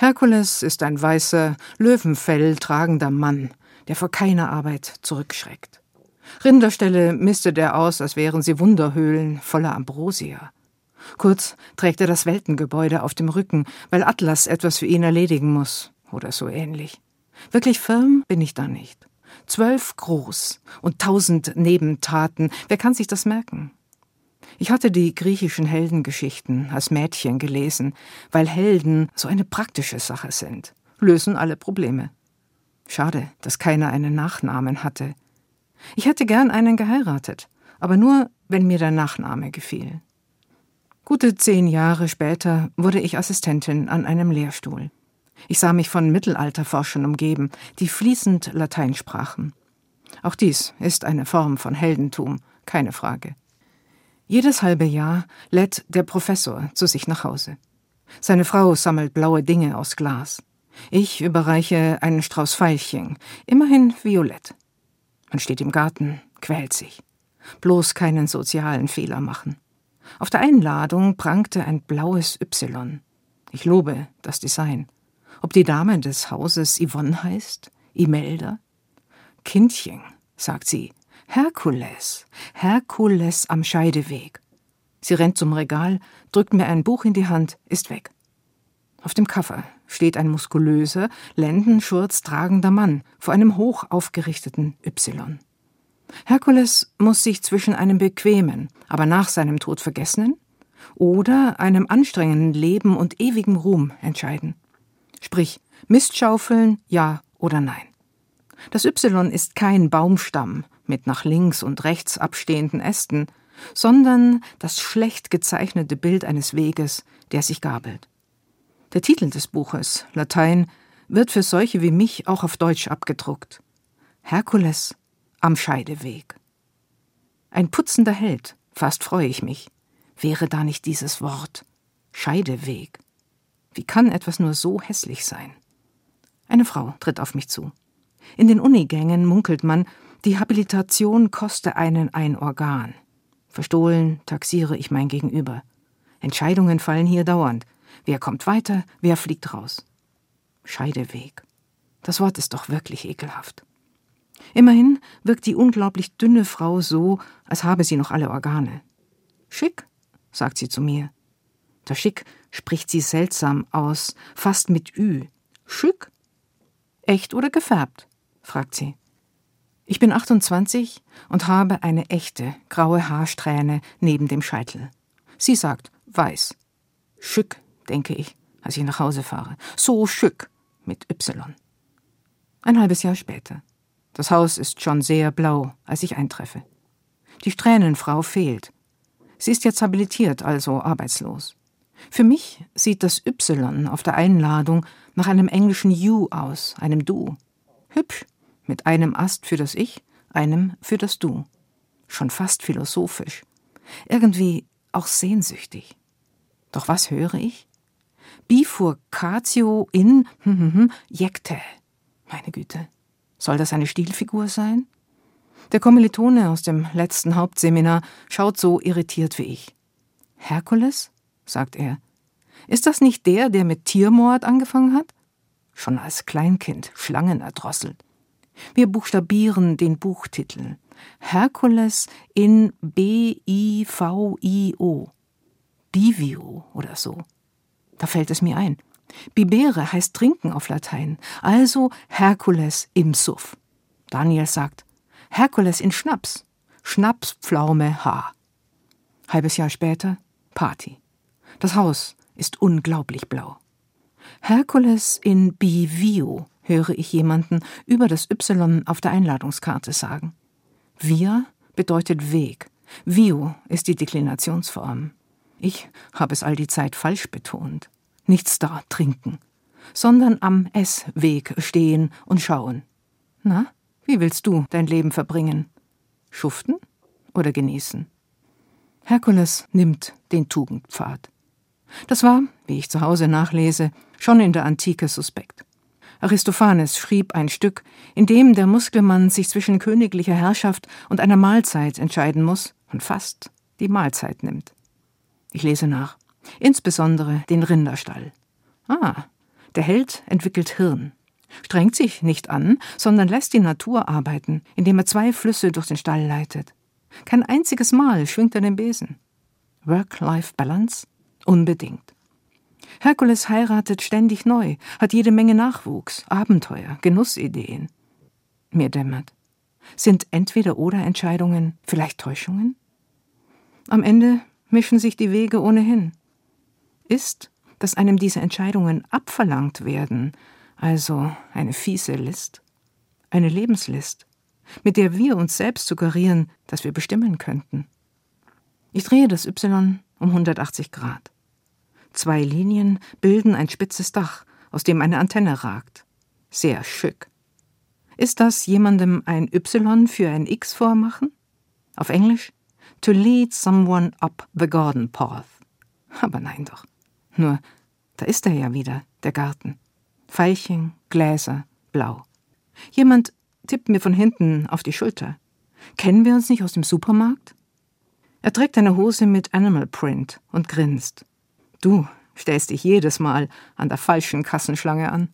Herkules ist ein weißer, Löwenfell tragender Mann, der vor keiner Arbeit zurückschreckt. Rinderställe mistet er aus, als wären sie Wunderhöhlen voller Ambrosia. Kurz trägt er das Weltengebäude auf dem Rücken, weil Atlas etwas für ihn erledigen muss, oder so ähnlich. Wirklich firm bin ich da nicht. Zwölf groß und tausend Nebentaten, wer kann sich das merken? Ich hatte die griechischen Heldengeschichten als Mädchen gelesen, weil Helden so eine praktische Sache sind, lösen alle Probleme. Schade, dass keiner einen Nachnamen hatte. Ich hätte gern einen geheiratet, aber nur, wenn mir der Nachname gefiel. Gute zehn Jahre später wurde ich Assistentin an einem Lehrstuhl. Ich sah mich von Mittelalterforschern umgeben, die fließend Latein sprachen. Auch dies ist eine Form von Heldentum, keine Frage. Jedes halbe Jahr lädt der Professor zu sich nach Hause. Seine Frau sammelt blaue Dinge aus Glas. Ich überreiche einen Strauß Veilchen, immerhin violett. Man steht im Garten, quält sich. Bloß keinen sozialen Fehler machen. Auf der Einladung prangte ein blaues Y. Ich lobe das Design. Ob die Dame des Hauses Yvonne heißt? Imelda? Kindchen, sagt sie, Herkules, Herkules am Scheideweg. Sie rennt zum Regal, drückt mir ein Buch in die Hand, ist weg. Auf dem Koffer steht ein muskulöser, Lendenschurz tragender Mann vor einem hoch aufgerichteten Y. Herkules muss sich zwischen einem bequemen, aber nach seinem Tod vergessenen oder einem anstrengenden Leben und ewigem Ruhm entscheiden. Sprich, Mistschaufeln, ja oder nein. Das Y ist kein Baumstamm, mit nach links und rechts abstehenden Ästen, sondern das schlecht gezeichnete Bild eines Weges, der sich gabelt. Der Titel des Buches, Latein, wird für solche wie mich auch auf Deutsch abgedruckt. Herkules am Scheideweg. Ein putzender Held, fast freue ich mich. Wäre da nicht dieses Wort Scheideweg? Wie kann etwas nur so hässlich sein? Eine Frau tritt auf mich zu. In den Unigängen munkelt man, die Habilitation koste einen ein Organ. Verstohlen taxiere ich mein Gegenüber. Entscheidungen fallen hier dauernd. Wer kommt weiter, wer fliegt raus? Scheideweg. Das Wort ist doch wirklich ekelhaft. Immerhin wirkt die unglaublich dünne Frau so, als habe sie noch alle Organe. Schick, sagt sie zu mir. Das Schick spricht sie seltsam aus, fast mit Ü. Schick? Echt oder gefärbt? fragt sie. Ich bin 28 und habe eine echte graue Haarsträhne neben dem Scheitel. Sie sagt weiß. Schück, denke ich, als ich nach Hause fahre. So schück mit Y. Ein halbes Jahr später. Das Haus ist schon sehr blau, als ich eintreffe. Die Strähnenfrau fehlt. Sie ist jetzt habilitiert, also arbeitslos. Für mich sieht das Y auf der Einladung nach einem englischen You aus, einem Du. Hübsch, mit einem Ast für das Ich, einem für das Du. Schon fast philosophisch. Irgendwie auch sehnsüchtig. Doch was höre ich? Bifurcatio in hm, hm, hm, jekte. Meine Güte. Soll das eine Stilfigur sein? Der Kommilitone aus dem letzten Hauptseminar schaut so irritiert wie ich. Herkules? sagt er. Ist das nicht der, der mit Tiermord angefangen hat? Schon als Kleinkind Schlangen erdrosselt. Wir buchstabieren den Buchtitel. Herkules in B-I-V-I-O. Bivio oder so. Da fällt es mir ein. Bibere heißt trinken auf Latein, also Herkules im Suff. Daniel sagt, Herkules in Schnaps. Schnapspflaume H. Halbes Jahr später Party. Das Haus ist unglaublich blau. Herkules in Bivio höre ich jemanden über das Y auf der Einladungskarte sagen. Via bedeutet Weg. Vio ist die Deklinationsform. Ich habe es all die Zeit falsch betont. Nichts da trinken, sondern am S-Weg stehen und schauen. Na, wie willst du dein Leben verbringen? Schuften oder genießen? Herkules nimmt den Tugendpfad. Das war, wie ich zu Hause nachlese, schon in der Antike suspekt. Aristophanes schrieb ein Stück, in dem der Muskelmann sich zwischen königlicher Herrschaft und einer Mahlzeit entscheiden muss und fast die Mahlzeit nimmt. Ich lese nach. Insbesondere den Rinderstall. Ah, Der Held entwickelt Hirn, strengt sich nicht an, sondern lässt die Natur arbeiten, indem er zwei Flüsse durch den Stall leitet. Kein einziges Mal schwingt er den Besen. Work-Life-Balance? Unbedingt. Herkules heiratet ständig neu, hat jede Menge Nachwuchs, Abenteuer, Genussideen. Mir dämmert. Sind entweder oder Entscheidungen vielleicht Täuschungen? Am Ende mischen sich die Wege ohnehin. Ist, dass einem diese Entscheidungen abverlangt werden, also eine fiese List, eine Lebenslist, mit der wir uns selbst suggerieren, dass wir bestimmen könnten. Ich drehe das Y um 180 Grad. Zwei Linien bilden ein spitzes Dach, aus dem eine Antenne ragt. Sehr schick. Ist das jemandem ein Y für ein X vormachen? Auf Englisch? To lead someone up the garden path. Aber nein doch. Nur, da ist er ja wieder, der Garten. Veilchen, Gläser, blau. Jemand tippt mir von hinten auf die Schulter. Kennen wir uns nicht aus dem Supermarkt? Er trägt eine Hose mit Animal Print und grinst. Du stellst dich jedes Mal an der falschen Kassenschlange an.